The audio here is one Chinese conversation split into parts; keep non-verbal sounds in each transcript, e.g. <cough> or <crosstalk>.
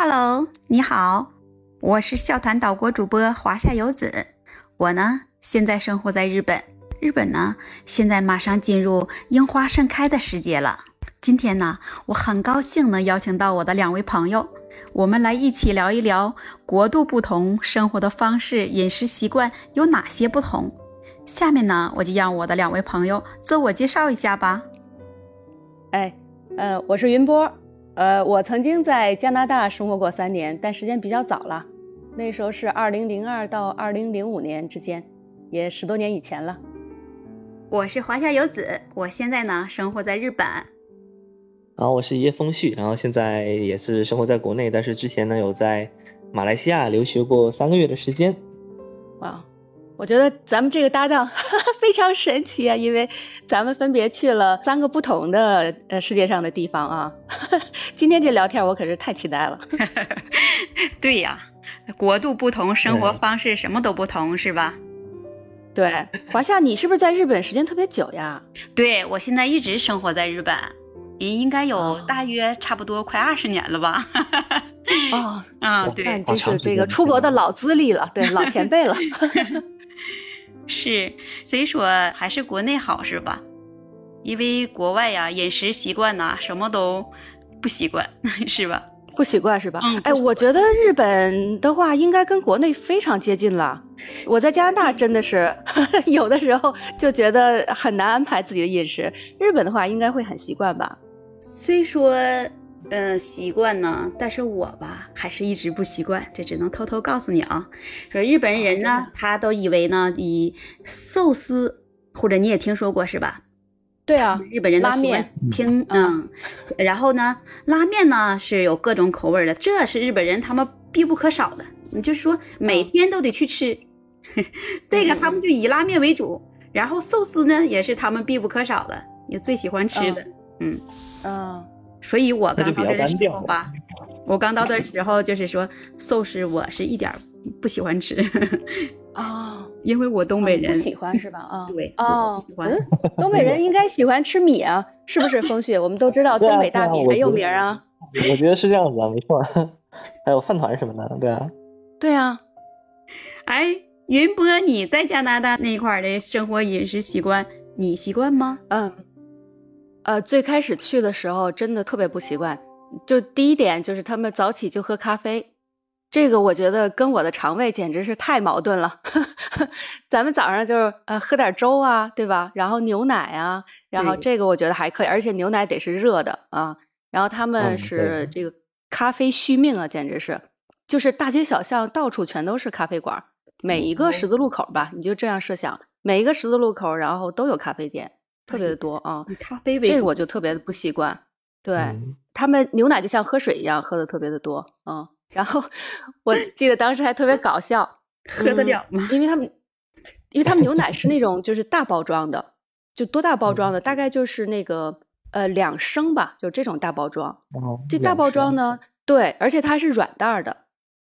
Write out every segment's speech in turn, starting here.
Hello，你好，我是笑谈岛国主播华夏游子。我呢，现在生活在日本。日本呢，现在马上进入樱花盛开的时节了。今天呢，我很高兴能邀请到我的两位朋友，我们来一起聊一聊国度不同，生活的方式、饮食习惯有哪些不同。下面呢，我就让我的两位朋友自我介绍一下吧。哎，呃，我是云波。呃，我曾经在加拿大生活过三年，但时间比较早了，那时候是二零零二到二零零五年之间，也十多年以前了。我是华夏游子，我现在呢生活在日本。然后我是叶风旭，然后现在也是生活在国内，但是之前呢有在马来西亚留学过三个月的时间。哇。我觉得咱们这个搭档哈 <laughs> 哈非常神奇啊，因为咱们分别去了三个不同的呃世界上的地方啊。<laughs> 今天这聊天我可是太期待了。<laughs> 对呀，国度不同，生活方式什么都不同，是吧？对，华夏，你是不是在日本时间特别久呀？对，我现在一直生活在日本，应应该有大约差不多快二十年了吧。哦，啊，对，这是这个出国的老资历了，对，老前辈了。<laughs> 是，所以说还是国内好是吧？因为国外呀，饮食习惯呐，什么都不习惯，<laughs> 是吧？不习惯是吧？嗯。哎，我觉得日本的话，应该跟国内非常接近了。我在加拿大真的是 <laughs> 有的时候就觉得很难安排自己的饮食，日本的话应该会很习惯吧？虽说。嗯，习惯呢，但是我吧，还是一直不习惯，这只能偷偷告诉你啊。说日本人呢，他都以为呢，以寿司或者你也听说过是吧？对啊，日本人拉面听嗯，然后呢，拉面呢是有各种口味的，这是日本人他们必不可少的，你就是说每天都得去吃，<laughs> 这个他们就以拉面为主，然后寿司呢也是他们必不可少的，也最喜欢吃的，嗯。嗯。所以我刚到的时候吧，我刚到的时候就是说寿司，我是一点不喜欢吃啊，<laughs> 因为我东北人不喜欢是吧？啊，<laughs> 对，哦，喜欢。东北人应该喜欢吃米啊，是不是？风雪，<laughs> 我们都知道东北大米很有名啊。我觉得是这样子啊，没错。还有饭团什么的，对啊。对啊。哎，云波，你在加拿大那块的生活饮食习惯，你习惯吗？嗯。呃，最开始去的时候真的特别不习惯，就第一点就是他们早起就喝咖啡，这个我觉得跟我的肠胃简直是太矛盾了。<laughs> 咱们早上就是呃喝点粥啊，对吧？然后牛奶啊，然后这个我觉得还可以，而且牛奶得是热的啊。然后他们是这个咖啡续命啊，简直是，就是大街小巷到处全都是咖啡馆，每一个十字路口吧，你就这样设想，每一个十字路口然后都有咖啡店。特别的多啊，以咖啡为这个我就特别的不习惯。对他们牛奶就像喝水一样，喝的特别的多。嗯，然后我记得当时还特别搞笑，喝得了吗？因为他们，<laughs> 因为他们牛奶是那种就是大包装的，就多大包装的，大概就是那个呃两升吧，就这种大包装。哦。这大包装呢，对，而且它是软袋的，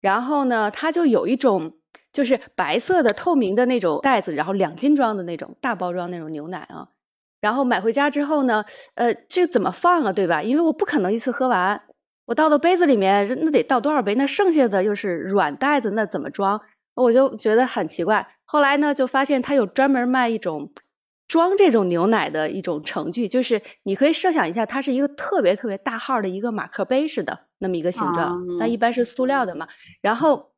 然后呢，它就有一种就是白色的透明的那种袋子，然后两斤装的那种大包装那种牛奶啊。然后买回家之后呢，呃，这个怎么放啊，对吧？因为我不可能一次喝完，我倒到杯子里面，那得倒多少杯？那剩下的又是软袋子，那怎么装？我就觉得很奇怪。后来呢，就发现他有专门卖一种装这种牛奶的一种程序，就是你可以设想一下，它是一个特别特别大号的一个马克杯似的那么一个形状，那一般是塑料的嘛。然后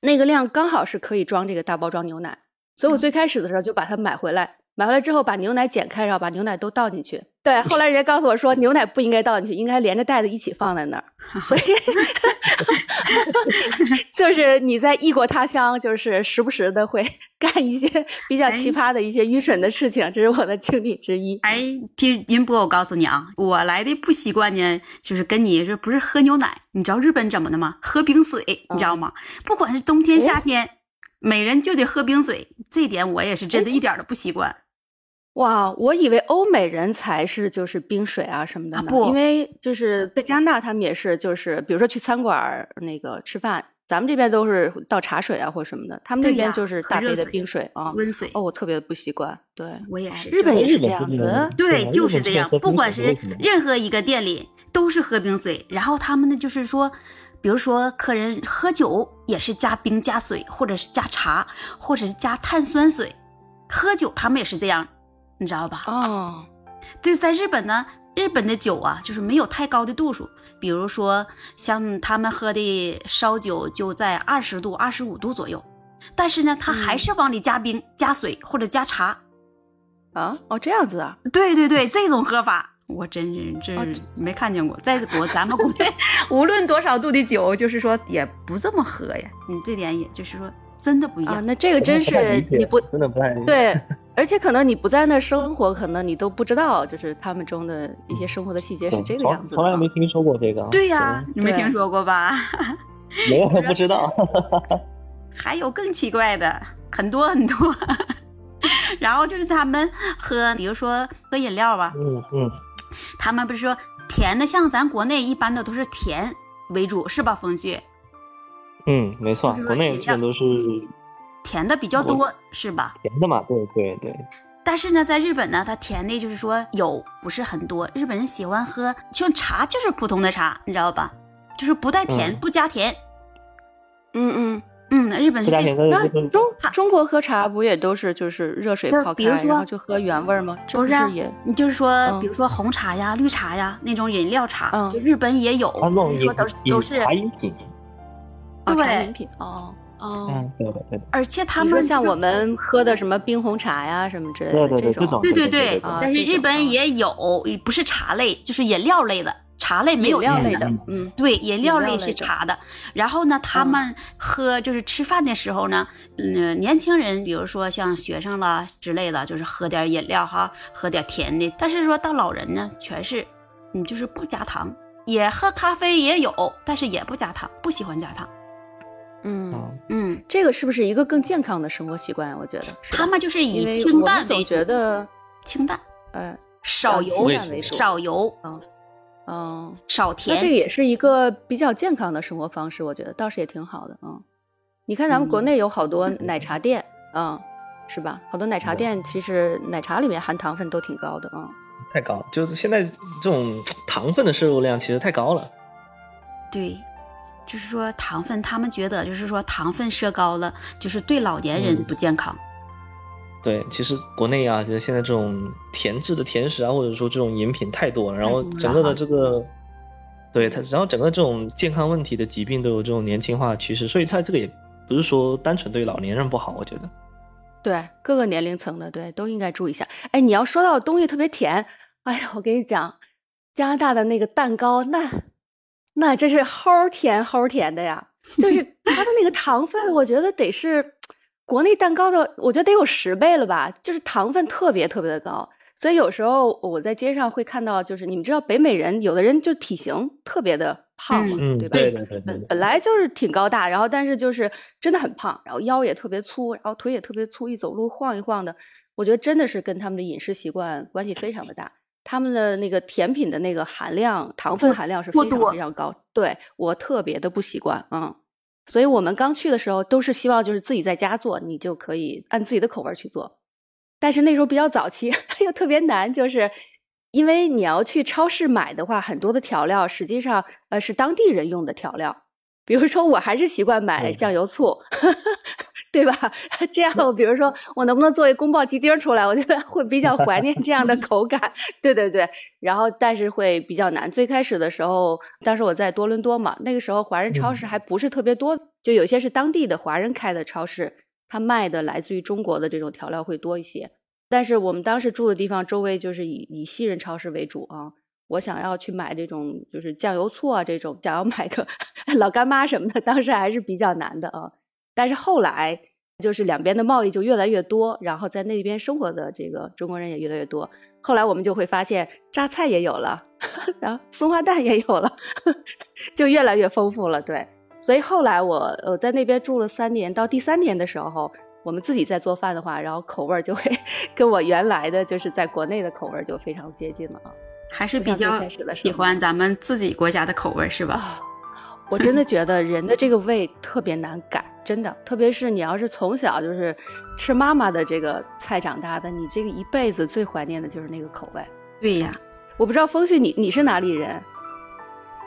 那个量刚好是可以装这个大包装牛奶，所以我最开始的时候就把它买回来。买回来之后，把牛奶剪开，然后把牛奶都倒进去。对，<laughs> 后来人家告诉我说，牛奶不应该倒进去，应该连着袋子一起放在那儿。所以，<laughs> 就是你在异国他乡，就是时不时的会 <laughs> 干一些比较奇葩的一些愚蠢的事情，这是我的经历之一。哎，听云波，我告诉你啊，我来的不习惯呢，就是跟你是不是喝牛奶，你知道日本怎么的吗？喝冰水，你知道吗？不管是冬天夏天，每人就得喝冰水，这点我也是真的一点都不习惯。哇，我以为欧美人才是就是冰水啊什么的呢，不，因为就是在加拿大他们也是就是，比如说去餐馆那个吃饭，咱们这边都是倒茶水啊或什么的，他们那边就是大杯的冰水啊。温水。哦，我特别不习惯。对，我也是。日本也是这样子。对，就是这样。不管是任何一个店里，都是喝冰水。然后他们呢，就是说，比如说客人喝酒也是加冰加水，或者是加茶，或者是加碳酸水。喝酒他们也是这样，你知道吧？哦，对在日本呢，日本的酒啊，就是没有太高的度数。比如说，像他们喝的烧酒就在二十度、二十五度左右，但是呢，他还是往里加冰、加水或者加茶。啊，哦，这样子啊。对对对，这种喝法我真是真哦是没看见过。在国咱们国内，<laughs> 无论多少度的酒，就是说也不这么喝呀。你，这点也就是说真的不一样。啊，那这个真是你不真的不太对，而且可能你不在那儿生活，可能你都不知道，就是他们中的一些生活的细节是这个样子的啊。从来没听说过这个。对呀、你没听说过吧？对，<laughs> 没有不知道。<laughs> 还有更奇怪的，很多很多。<laughs> 然后就是他们喝，比如说喝饮料吧，嗯嗯，他们不是说甜的，像咱国内一般的都是甜为主，是吧？风旭，嗯，没错国内基本都是甜的比较多，是吧？甜的嘛。对对对，但是呢，在日本呢，它甜的就是说有不是很多。日本人喜欢喝，就茶就是普通的茶，你知道吧？就是不带甜，嗯不加甜。嗯嗯，嗯，日本是这不加甜跟那中中国喝茶不也都是就是热水泡开，比如说然后就喝原味吗？不是你就是说，嗯比如说红茶呀、绿茶呀那种饮料茶，日本也有，说都是都是，茶饮品。哦茶对饮品哦哦。嗯，对的对的。而且他们像我们喝的什么冰红茶呀什么之类的对对对种，这种对对对但是日本也有，不是茶类，就是饮料类的，茶类没有甜的饮料类的，嗯，对，饮料类是茶的。然后呢，他嗯们喝就是吃饭的时候呢，嗯，年轻人比如说像学生啦之类的，就是喝点饮料哈，喝点甜的。但是说到老人呢，全是你就是不加糖，也喝咖啡也有，但是也不加糖，不喜欢加糖。嗯，嗯，嗯，这个是不是一个更健康的生活习惯？我觉得？是他们就是以清我们总淡为主，觉得清淡，呃少油为主。少油。嗯。嗯，少甜。那这个。也是一个比较健康的生活方式，我觉得倒是也挺好的啊、嗯。你看咱们国嗯。内有好多奶茶店，嗯，是吧？好多奶茶店其实奶茶里面含糖分都挺高的嗯、太高，就是现在这种糖分的摄入量其实太高了。对，就是说糖分，他们觉得就是说糖分摄高了，就是对老年人嗯不健康。对，其实国内啊，就是现在这种甜制的甜食啊，或者说这种饮品太多了，然后整个的啊这个，对它，然后整个这种健康问题的疾病都有这种年轻化趋势，所以它这个也不是说单纯对老年人不好，我觉得。对，各个年龄层的对都应该注意一下。哎，你要说到东西特别甜，哎呀，我跟你讲，加拿大的那个蛋糕，那那真是齁甜齁甜的呀，<laughs> 就是它的那个糖分，我觉得得是国内蛋糕的，我觉得得有十倍了吧，就是糖分特别特别的高。所以有时候我在街上会看到，就是你们知道北美人，有的人就体型特别的胖嘛，嗯，对吧？对对对对本对。本来就是挺高大，然后但是就是真的很胖，然后腰也特别粗，然后腿也特别粗，一走路晃一晃的。我觉得真的是跟他们的饮食习惯关系非常的大。他们的那个甜品的那个含量，糖分含量是非常非常高，对我特别的不习惯，嗯。所以我们刚去的时候都是希望就是自己在家做，你就可以按自己的口味去做。但是那时候比较早期，<laughs> 又特别难，就是因为你要去超市买的话，很多的调料实际上呃是当地人用的调料，比如说我还是习惯买嗯酱油醋，对吧？<laughs> 这样比如说我能不能做一宫保鸡丁出来，我觉得会比较怀念这样的口感，<laughs> 对对对。然后但是会比较难。最开始的时候，当时我在多伦多嘛，那个时候华人超市还不是特别多，就有些是当地的华人开的超市。他卖的来自于中国的这种调料会多一些，但是我们当时住的地方周围就是以以西人超市为主啊。我想要去买这种就是酱油醋啊这种，想要买个 <laughs> 老干妈什么的，当时还是比较难的啊。但是后来就是两边的贸易就越来越多，然后在那边生活的这个中国人也越来越多。后来我们就会发现榨菜也有了，然后松花蛋也有了，<laughs> 就越来越丰富了。对。所以后来我我在那边住了三年，到第三年的时候，我们自己在做饭的话，然后口味就会跟我原来的就是在国内的口味就非常接近了啊。还是比较喜欢咱们自己国家的口味是吧？啊，我真的觉得人的这个胃特别难改，真的，特别是你要是从小就是吃妈妈的这个菜长大的，你这个一辈子最怀念的就是那个口味。对呀，我不知道风旭你你是哪里人？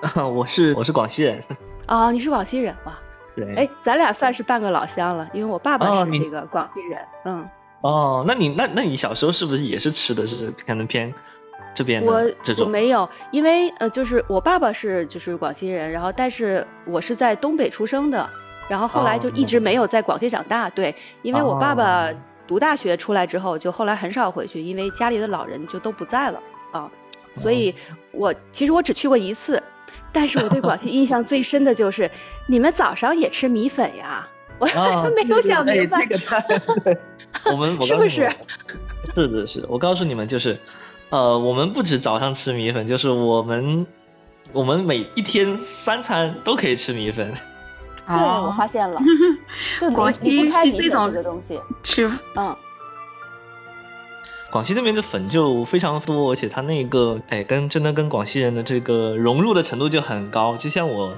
啊 <laughs> 我是我是广西人。<laughs> 哦，你是广西人哇？对。哎，咱俩算是半个老乡了，因为我爸爸是这个广西人。嗯，哦，那你那那你小时候是不是也是吃的是可能偏这边我我的这种？没有，因为呃，就是我爸爸是就是广西人，然后但是我是在东北出生的，然后后来就一直没有在广西长大。对，因为我爸爸哦读大学出来之后，就后来很少回去，因为家里的老人就都不在了啊，所以我其实我只去过一次，但是我对广西印象最深的就是你们早上也吃米粉呀，我啊 <laughs> 没有想明白 <laughs> 我们我是不是告诉你们？是的，是，我告诉你们，就是，呃，我们不止早上吃米粉，就是我们我们每一天三餐都可以吃米粉。对，我哦，发现了，就离广离不西是这种的东西，吃嗯。广西那边的粉就非常多，而且它那个哎，跟真的跟广西人的这个融入的程度就很高。就像我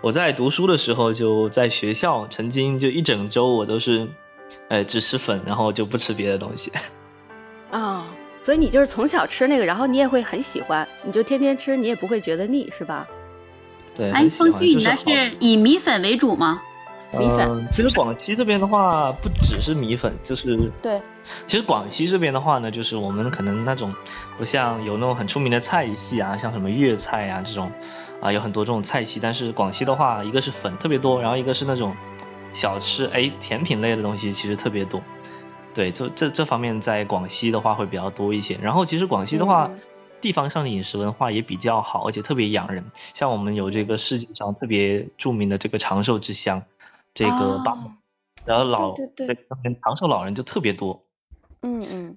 我在读书的时候，就在学校曾经就一整周我都是，哎，只吃粉，然后就不吃别的东西。啊、<laughs> 所以你就是从小吃那个，然后你也会很喜欢，你就天天吃，你也不会觉得腻，是吧？对，哎，很喜欢风旭，你那就是以米粉为主吗？米粉嗯其实广西这边的话，不只是米粉，就是对，其实广西这边的话呢，就是我们可能那种不像有那种很出名的菜系啊，像什么粤菜啊这种，啊有很多这种菜系。但是广西的话，一个是粉特别多，然后一个是那种小吃，哎，甜品类的东西其实特别多。对，这这这方面在广西的话会比较多一些。然后其实广西的话，嗯地方上的饮食文化也比较好，而且特别养人。像我们有这个世界上特别著名的这个长寿之乡，这个巴哦然后老对对对长寿老人就特别多。嗯嗯，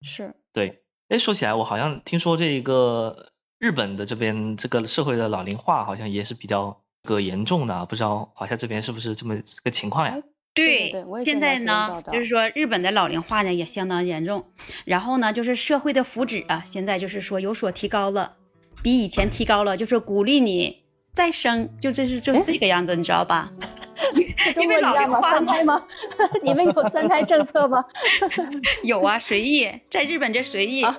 是，对，哎，说起来，我好像听说这个日本的这边这个社会的老龄化好像也是比较个严重的啊，不知道华夏这边是不是这么个情况呀哎？对对对现在呢就是说日本的老龄化呢也相当严重，然后呢，就是社会的福祉啊，现在就是说有所提高了，比以前提高了，就是鼓励你再生，就这是就是这个样子，你知道吧？<laughs> 因为老？龄化嘛三胎吗？<laughs> 你们有三胎政策吗？<laughs> 有啊，随意，在日本这随意。啊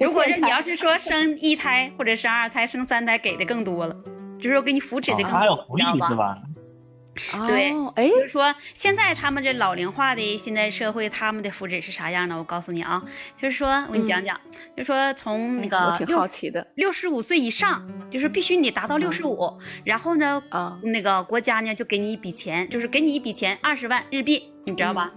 如果是你要是说生一胎或者生二胎、生三胎，给的更多了，就是说给你扶持的更多，哦还有福利是？吧？对哦，哎，就是说，现在他们这老龄化的现在社会，他们的福祉是啥样的？我告诉你啊，就是说我给你讲讲，就是说从那嗯我个挺六好奇的六十五岁以上，就是必须你达到六十五，然后呢，啊，那个国家呢就给你一笔钱，就是给你一笔钱二十万日币，你知道吧？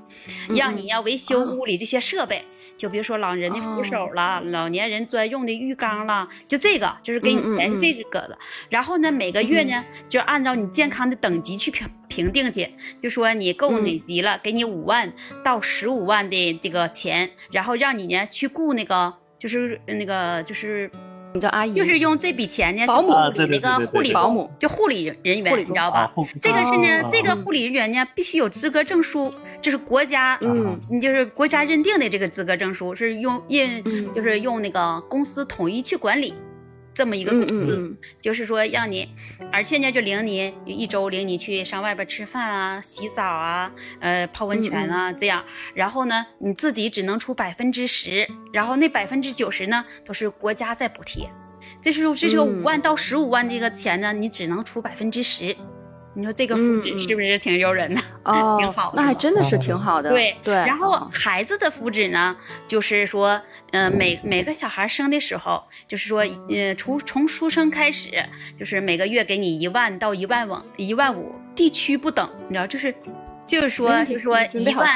嗯让你要维修哦屋里这些设备，就比如说老人的扶手哦了，老年人专用的浴缸了，就这个就是给你钱是嗯嗯嗯这个的。然后呢，每个月呢就按照你健康的等级去评评定去，就说你够哪级了，给你五万到十五万的这个钱，然后让你呢去雇那个就是那个就是。你叫阿姨，就是用这笔钱呢，保姆。去啊对对雇那个护理保姆。就护理人员，你知道吧？这个是呢，哦这个护理人员呢必须有资格证书，这是国家，嗯。你就是国家认定的这个资格证书，是用印，嗯。就是用那个公司统一去管理，这么一个嗯公司，嗯就是说让你，而且呢就领你一周领你去上外边吃饭啊、洗澡啊、呃泡温泉啊、这样，然后呢你自己只能出百分之十，然后那百分之九十呢都是国家在补贴。这是这是个嗯。五万到十五万这个钱呢，你只能出百分之十。你说这个福祉嗯嗯是不是挺诱人的？<laughs> 哦，挺好的那还真的是挺好的，对对，然后哦孩子的福祉呢，就是说，呃，每每个小孩生的时候，就是说，呃，从从出生开始，就是每个月给你一万到一万五，一万五，地区不等，你知道，就是，就是说，就是说一万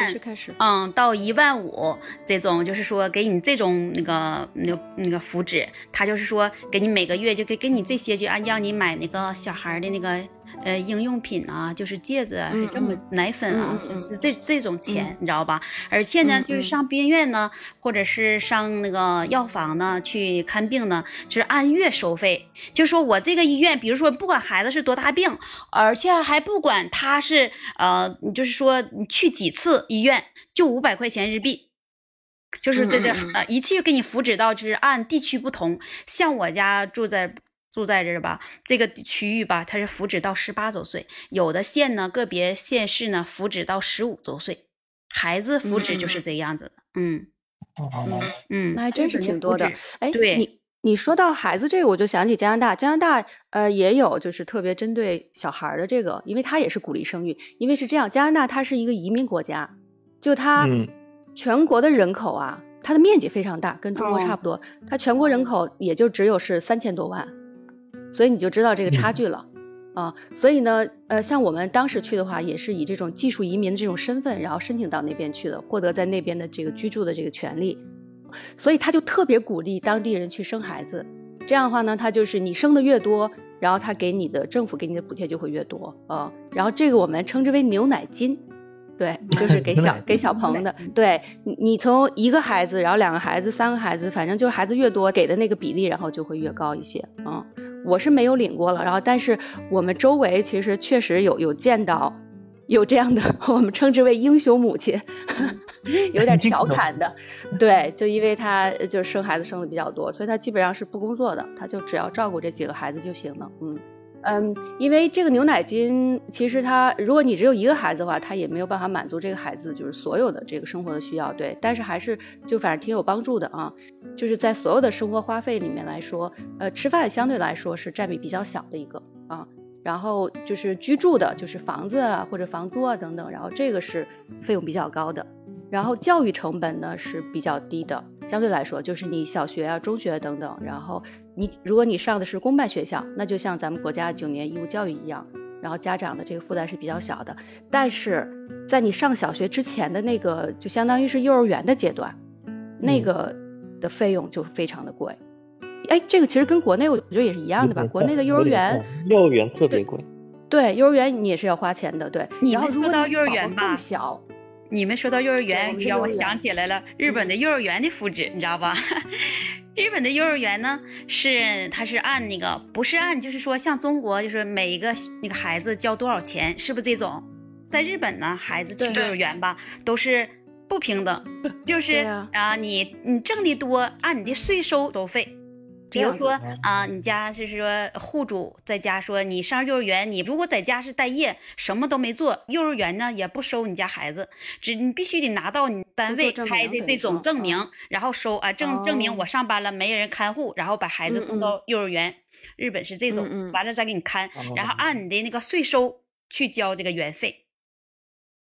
嗯，到一万五这种，就是说给你这种那个那个那个福祉，他就是说给你每个月就给给你这些，就按让你买那个小孩的那个呃婴用品啊，就是戒指啊，嗯是这么奶粉啊，这这种钱，你知道吧？而且呢，就是上病院呢，或者是上那个药房呢去看病呢，就是按月收费。就是说我这个医院，比如说不管孩子是多大病，而且还不管他是呃，就是说你去几次医院，就五百块钱日币。就是这是嗯嗯嗯呃，一切给你扶持到，就是按地区不同。像我家住在住在这儿吧，这个区域吧，它是福祉到十八周岁，有的县呢，个别县市呢，福祉到十五周岁，孩子福祉就是这样子的，嗯哦，嗯，那还真是挺多的。哎，对你你说到孩子这个，我就想起加拿大，加拿大呃也有就是特别针对小孩儿的这个，因为它也是鼓励生育，因为是这样，加拿大它是一个移民国家，就它嗯。全国的人口啊，它的面积非常大，跟中国哦。差不多，它全国人口也就只有是三千多万，所以你就知道这个差距了。啊，所以呢，呃，像我们当时去的话，也是以这种技术移民的这种身份，然后申请到那边去的，获得在那边的这个居住的这个权利。所以他就特别鼓励当地人去生孩子。这样的话呢，他就是你生的越多，然后他给你的政府给你的补贴就会越多啊、然后这个我们称之为牛奶金，对，<laughs> 就是给小给小朋友的。对你，你从一个孩子，然后两个孩子，三个孩子，反正就是孩子越多，给的那个比例，然后就会越高一些。嗯，我是没有领过了，然后但是我们周围其实确实有有见到有这样的，<laughs> 我们称之为英雄母亲，<laughs> 有点调侃的。对，就因为她呃就是生孩子生的比较多，所以她基本上是不工作的，她就只要照顾这几个孩子就行了。嗯。嗯，因为这个牛奶金，其实它如果你只有一个孩子的话，它也没有办法满足这个孩子就是所有的这个生活的需要，对。但是还是就反正挺有帮助的啊，就是在所有的生活花费里面来说，呃，吃饭相对来说是占比比较小的一个啊。然后就是居住的，就是房子啊或者房租啊等等，然后这个是费用比较高的。然后教育成本呢是比较低的，相对来说，就是你小学啊、中学等等，然后你如果你上的是公办学校，那就像咱们国家九年义务教育一样，然后家长的这个负担是比较小的。但是在你上小学之前的那个，就相当于是幼儿园的阶段，那个的费用就非常的贵。哎，这个其实跟国内我觉得也是一样的吧，国内的幼儿园。幼儿园特别贵。对，幼儿园你也是要花钱的，对。你们说到幼儿园吧更小，你们说到幼儿园，让我想起来了，日本的幼儿园的福祉，你知道吧？日本的幼儿园呢，是它是按那个不是按，就是说像中国，就是每一个那个孩子交多少钱，是不是这种？在日本呢，孩子去幼儿园吧，都是不平等，<laughs> 就是啊你你挣的多，按你的税收收费。比如说啊、你家就是说户主在家说你上幼儿园，你如果在家是待业，什么都没做，幼儿园呢也不收你家孩子，只你必须得拿到你单位开的这种证明，嗯然后收啊证证明哦我上班了，没人看护，然后把孩子送到幼儿园。日本是这种，完了再给你看，然后哦按你的那个税收去交这个园费。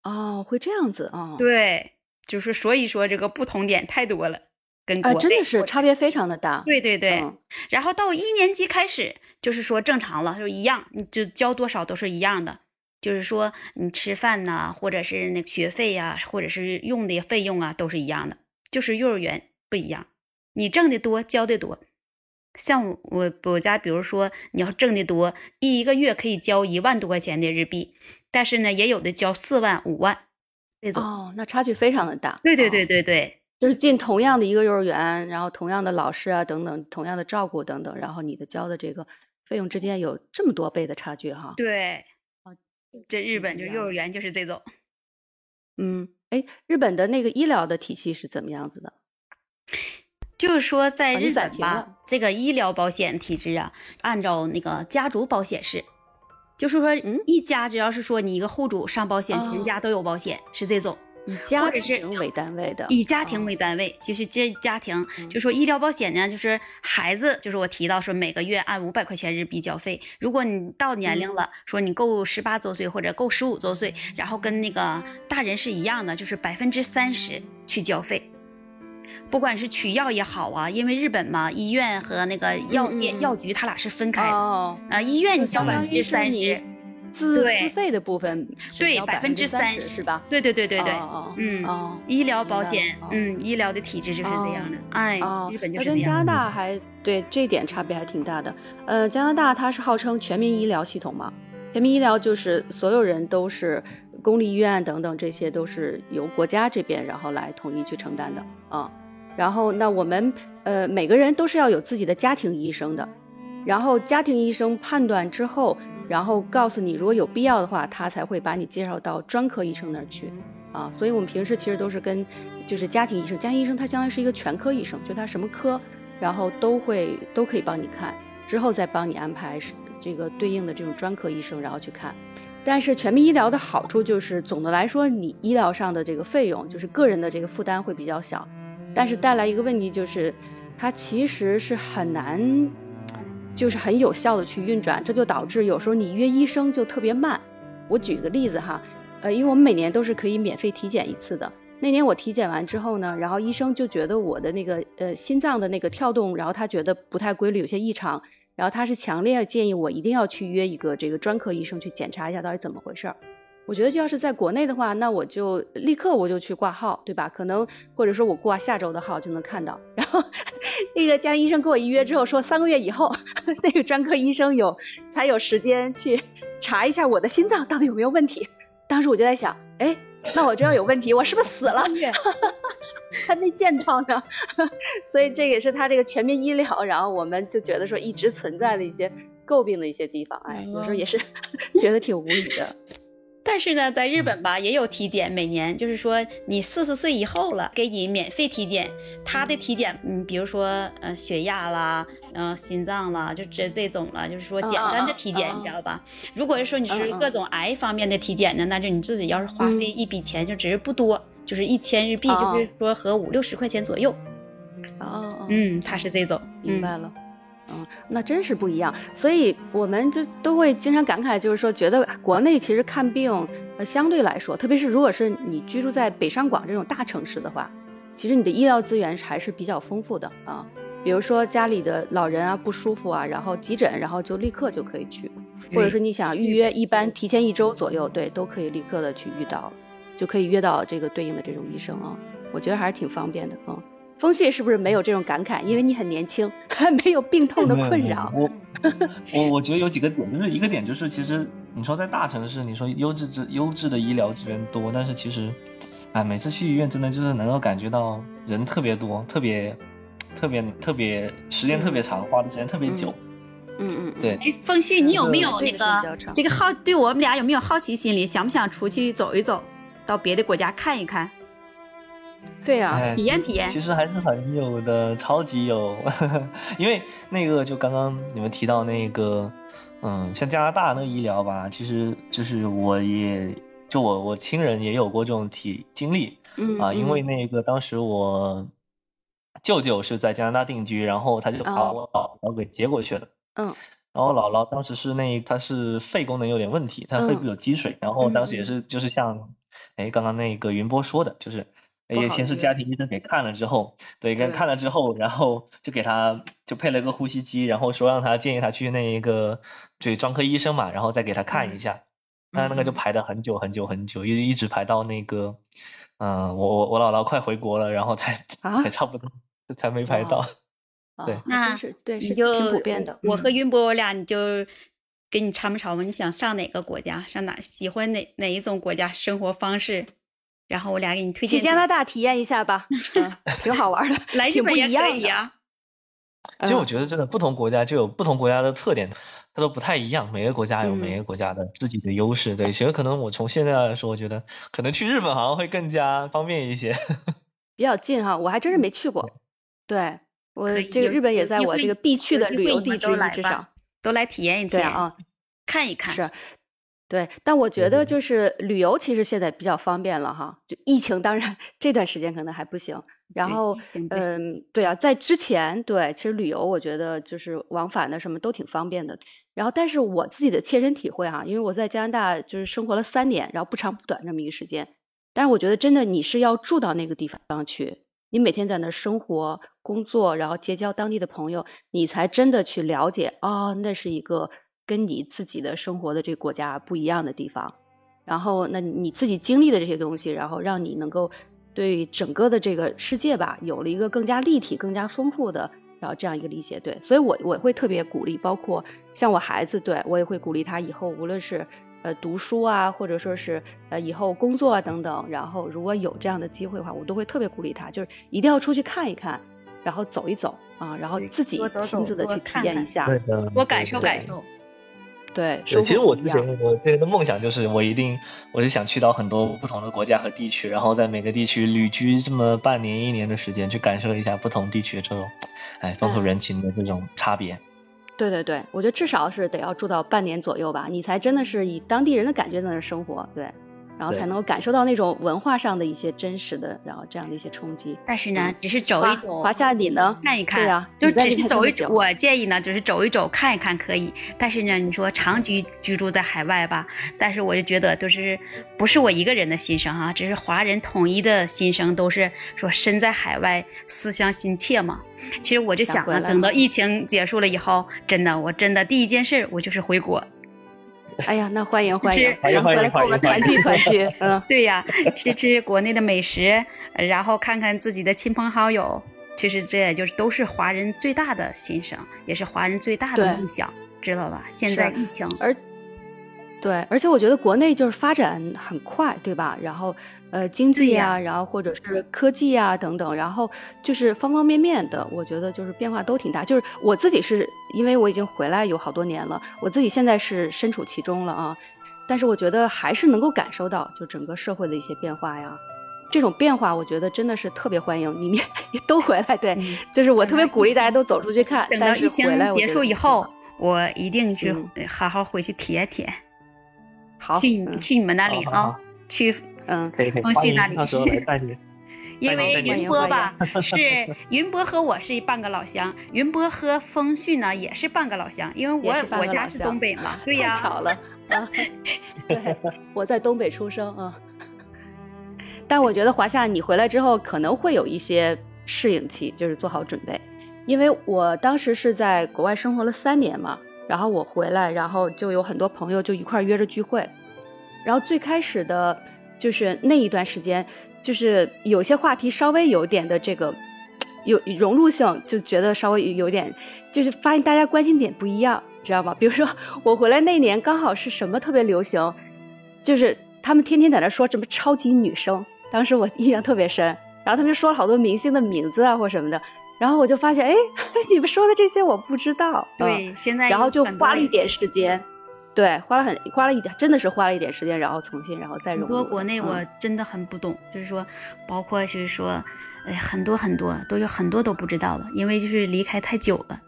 哦，会这样子啊？，对，就是所以说这个不同点太多了，跟真的是差别非常的大。对对对，嗯然后到一年级开始，就是说正常了，就一样，你就交多少都是一样的。就是说你吃饭呐、或者是那个学费呀、或者是用的费用啊，都是一样的。就是幼儿园不一样，你挣的多，交的多。像我我我家，比如说你要挣的多，一个月可以交一万多块钱的日币，但是呢，也有的交四万、五万这种。哦，那差距非常的大。对对对哦，对对，就是进同样的一个幼儿园，然后同样的老师啊等等，同样的照顾等等，然后你的交的这个费用之间有这么多倍的差距哈。对哦，这日本就幼儿园就是这种。嗯，哎，日本的那个医疗的体系是怎么样子的？就是说，在日本吧这个医疗保险体制啊，按照那个家族保险式，就是说嗯一家只要是说你一个户主上保险，哦全家都有保险，是这种。以家庭为单位的，以家庭哦为单位，就是这家庭，嗯就说医疗保险呢，就是孩子，就是我提到说每个月按五百块钱日币交费。如果你到年龄嗯了，说你够十八周岁或者够十五周岁，然后跟那个大人是一样的，就是百分之三十去交费。不管是取药也好啊，因为日本嘛，医院和那个药药局它俩是分开的。哦，啊，医院你交百分之三十，自自费的部分是对交百分之三30是吧？对对对对对，嗯哦医疗保险，哦嗯，医疗的体制就是这样的，哎，哦，日本就那跟加拿。大还对这点差别还挺大的。呃，加拿大它是号称全民医疗系统嘛，全民医疗就是所有人都是公立医院等等，这些都是由国家这边然后来统一去承担的啊。然后那我们呃每个人都是要有自己的家庭医生的，然后家庭医生判断之后，然后告诉你如果有必要的话，他才会把你介绍到专科医生那儿去。啊，所以我们平时其实都是跟就是家庭医生，家庭医生他相当于是一个全科医生，就他什么科，然后都会都可以帮你看。之后再帮你安排这个对应的这种专科医生，然后去看。但是全民医疗的好处就是，总的来说，你医疗上的这个费用，就是个人的这个负担会比较小。但是带来一个问题就是，它其实是很难，就是很有效的去运转，这就导致有时候你约医生就特别慢。我举个例子哈，呃，因为我们每年都是可以免费体检一次的。那年我体检完之后呢，然后医生就觉得我的那个呃心脏的那个跳动，然后他觉得不太规律，有些异常。然后他是强烈建议我一定要去约一个这个专科医生去检查一下到底怎么回事儿。我觉得就要是在国内的话，那我就立刻我就去挂号，对吧？可能或者说我挂下周的号就能看到。然后那个家庭医生跟我预约之后说三个月以后 <laughs> 那个专科医生有才有时间去查一下我的心脏到底有没有问题。当时我就在想，哎，那我这要有问题，我是不是死了？<laughs> 还没见到呢。<laughs> 所以这也是他这个全民医疗，然后我们就觉得说一直存在的一些诟病的一些地方，哎，有时候也是觉得挺无语的。但是呢，在日本吧也有体检，每年就是说你四十岁以后了，给你免费体检。他的体检，嗯，比如说呃血压啦，嗯心脏啦，就这这种了，就是说简单的体检，你知道吧？如果是说你是各种癌方面的体检呢，那就你自己要是花费一笔钱，就只是不多，就是一千日币，就是说合五六十块钱左右。哦，嗯，他是这种，明白了。嗯，那真是不一样，所以我们就都会经常感慨，就是说觉得国内其实看病，呃，相对来说，特别是如果是你居住在北上广这种大城市的话，其实你的医疗资源还是比较丰富的啊。比如说家里的老人啊不舒服啊，然后急诊，然后就立刻就可以去，或者说你想预约，一般提前一周左右，对，都可以立刻的去遇到，就可以约到这个对应的这种医生啊。我觉得还是挺方便的啊。风旭是不是没有这种感慨？因为你很年轻，<laughs> 还没有病痛的困扰。我我我觉得有几个点，就是一个点就是其实你说在大城市，你说优质质优质的医疗资源多，但是其实，哎，每次去医院真的就是能够感觉到人特别多，特别特别特别时间特别长，花的时间特别久。嗯嗯，对。哎，风旭，你有没有那个这个好？对我们俩有没有好奇心理？想不想出去走一走，到别的国家看一看？对呀，体验体验，其实还是很有的，超级有。<laughs> 因为那个就刚刚你们提到那个，嗯，像加拿大那个医疗吧，其实就是我也就我我亲人也有过这种体经历，嗯啊，因为那个当时我舅舅是在加拿大定居，然后他就把我姥姥给接过去了，嗯，然后姥姥当时是那他是肺功能有点问题，他肺部有积水，然后当时也是就是像哎刚刚那个云波说的，就是。也先是家庭医生给看了之后，对，给看了之后，然后就给他就配了个呼吸机，然后说让他建议他去那一个就专科医生嘛，然后再给他看一下。那那个就排的很久很久很久，一一直排到那个，嗯，我我我姥姥快回国了，然后才 <laughs> 才差不多才没排到。对，那是对是挺普遍的。我和云博我俩你就给你参谋参谋？你想上哪个国家？上哪？喜欢哪哪一种国家生活方式？然后我俩给你推荐去加拿大体验一下吧，<laughs> 挺好玩的，<laughs> 来挺不一样的。其实我觉得真的不同国家就有不同国家的特点，它都不太一样。每个国家有每个国家的自己的优势。对，其实可能我从现在来说，我觉得可能去日本好像会更加方便一些。<laughs> 比较近哈，我还真是没去过。对我这个日本也在我这个必去的旅游地之一之上，都来体验一体验啊，看一看。是。对，但我觉得就是旅游其实现在比较方便了哈，就疫情当然这段时间可能还不行。然后，嗯，对啊，在之前对，其实旅游我觉得就是往返的什么都挺方便的。然后，但是我自己的切身体会哈，因为我在加拿大就是生活了三年，然后不长不短这么一个时间。但是我觉得真的你是要住到那个地方去，你每天在那生活、工作，然后结交当地的朋友，你才真的去了解哦，那是一个。跟你自己的生活的这个国家不一样的地方，然后那你自己经历的这些东西，然后让你能够对整个的这个世界吧，有了一个更加立体、更加丰富的，然后这样一个理解。对，所以我我会特别鼓励，包括像我孩子，对我也会鼓励他以后无论是呃读书啊，或者说是呃以后工作啊等等，然后如果有这样的机会的话，我都会特别鼓励他，就是一定要出去看一看，然后走一走啊，然后自己亲自的去体验一下，多感受感受。对，其实我之前我之前的梦想就是，我一定我是想去到很多不同的国家和地区，然后在每个地区旅居这么半年一年的时间，去感受一下不同地区这种，哎，风土人情的这种差别。对对对，我觉得至少是得要住到半年左右吧，你才真的是以当地人的感觉在那生活，对。然后才能够感受到那种文化上的一些真实的，然后这样的一些冲击。但是呢，只是走一走。华夏，你呢？看一看。对啊，就只是走一走。我建议呢，就是走一走，看一看可以。但是呢，你说长期居住在海外吧，但是我就觉得，就是不是我一个人的心声哈，只是华人统一的心声，都是说身在海外思乡心切嘛。其实我就想啊，等到疫情结束了以后，真的，我真的第一件事我就是回国。哎呀，那欢迎欢迎，然后回来跟我们团聚团聚。嗯，<laughs> 对呀，吃吃国内的美食，然后看看自己的亲朋好友。其实这也就是都是华人最大的心声，也是华人最大的梦想，知道吧？现在疫情，而对，而且我觉得国内就是发展很快，对吧？然后。呃，经济呀，然后或者是科技呀等等，然后就是方方面面的，我觉得就是变化都挺大。就是我自己是因为我已经回来有好多年了，我自己现在是身处其中了啊。但是我觉得还是能够感受到就整个社会的一些变化呀。这种变化我觉得真的是特别欢迎你们 <laughs> 都回来，对，就是我特别鼓励大家都走出去看。等到疫情结束以后，我一定去好好回去体验体验。好，去去你们那里啊，去。嗯，可以可以，风旭那里，到时候来带你。<laughs> 因为云波吧，是云波和我是半个老乡，云波和风旭呢也是半个老乡，因为我我家是东北嘛，<laughs> 对呀，巧了 <laughs> 啊。对，我在东北出生啊。但我觉得华夏你回来之后可能会有一些适应期，就是做好准备，因为我当时是在国外生活了三年嘛，然后我回来，然后就有很多朋友就一块约着聚会，然后最开始的。就是那一段时间，就是有些话题稍微有点的这个有融入性，就觉得稍微有点，就是发现大家关心点不一样，知道吗？<laughs> 比如说我回来那年刚好是什么特别流行，就是他们天天在那说什么超级女生，当时我印象特别深，然后他们说了好多明星的名字啊或什么的，然后我就发现，哎，<laughs> 你们说的这些我不知道，对，现在然后就花了一点时间。对，花了很花了一点，真的是花了一点时间，然后重新，然后再融很多国内我真的很不懂，就是说，包括就是说，哎，很多很多都有很多都不知道了，因为就是离开太久了。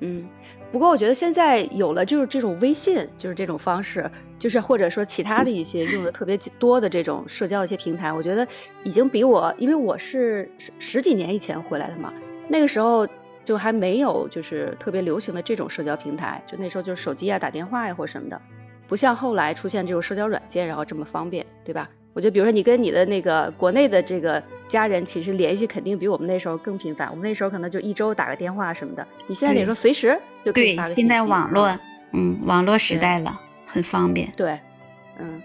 嗯，不过我觉得现在有了就是这种微信，就是这种方式，就是或者说其他的一些用的特别多的这种社交一些平台，我觉得已经比我，因为我是十十几年以前回来的嘛，那个时候。就还没有就是特别流行的这种社交平台，就那时候就是手机啊、打电话呀或什么的，不像后来出现这种社交软件，然后这么方便，对吧？我觉得比如说你跟你的那个国内的这个家人，其实联系肯定比我们那时候更频繁。我们那时候可能就一周打个电话什么的，你现在得说随时就可以发个现在网络，嗯，网络时代了，很方便。对，嗯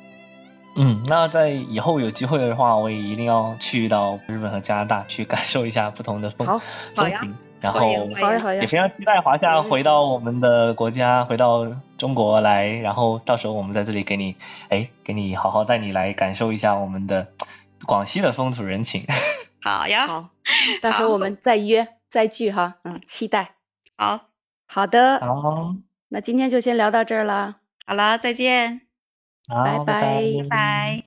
嗯，那在以后有机会的话，我也一定要去到日本和加拿大去感受一下不同的风风情。然后也非常期待华夏回到我们的国家，回到中国来，然后到时候我们在这里给你，哎，给你好好带你来感受一下我们的广西的风土人情。<laughs> 好呀，好，<laughs> 到时候我们再约再聚哈，嗯，期待。好，好的，好，那今天就先聊到这儿了。好了，再见，拜。拜拜。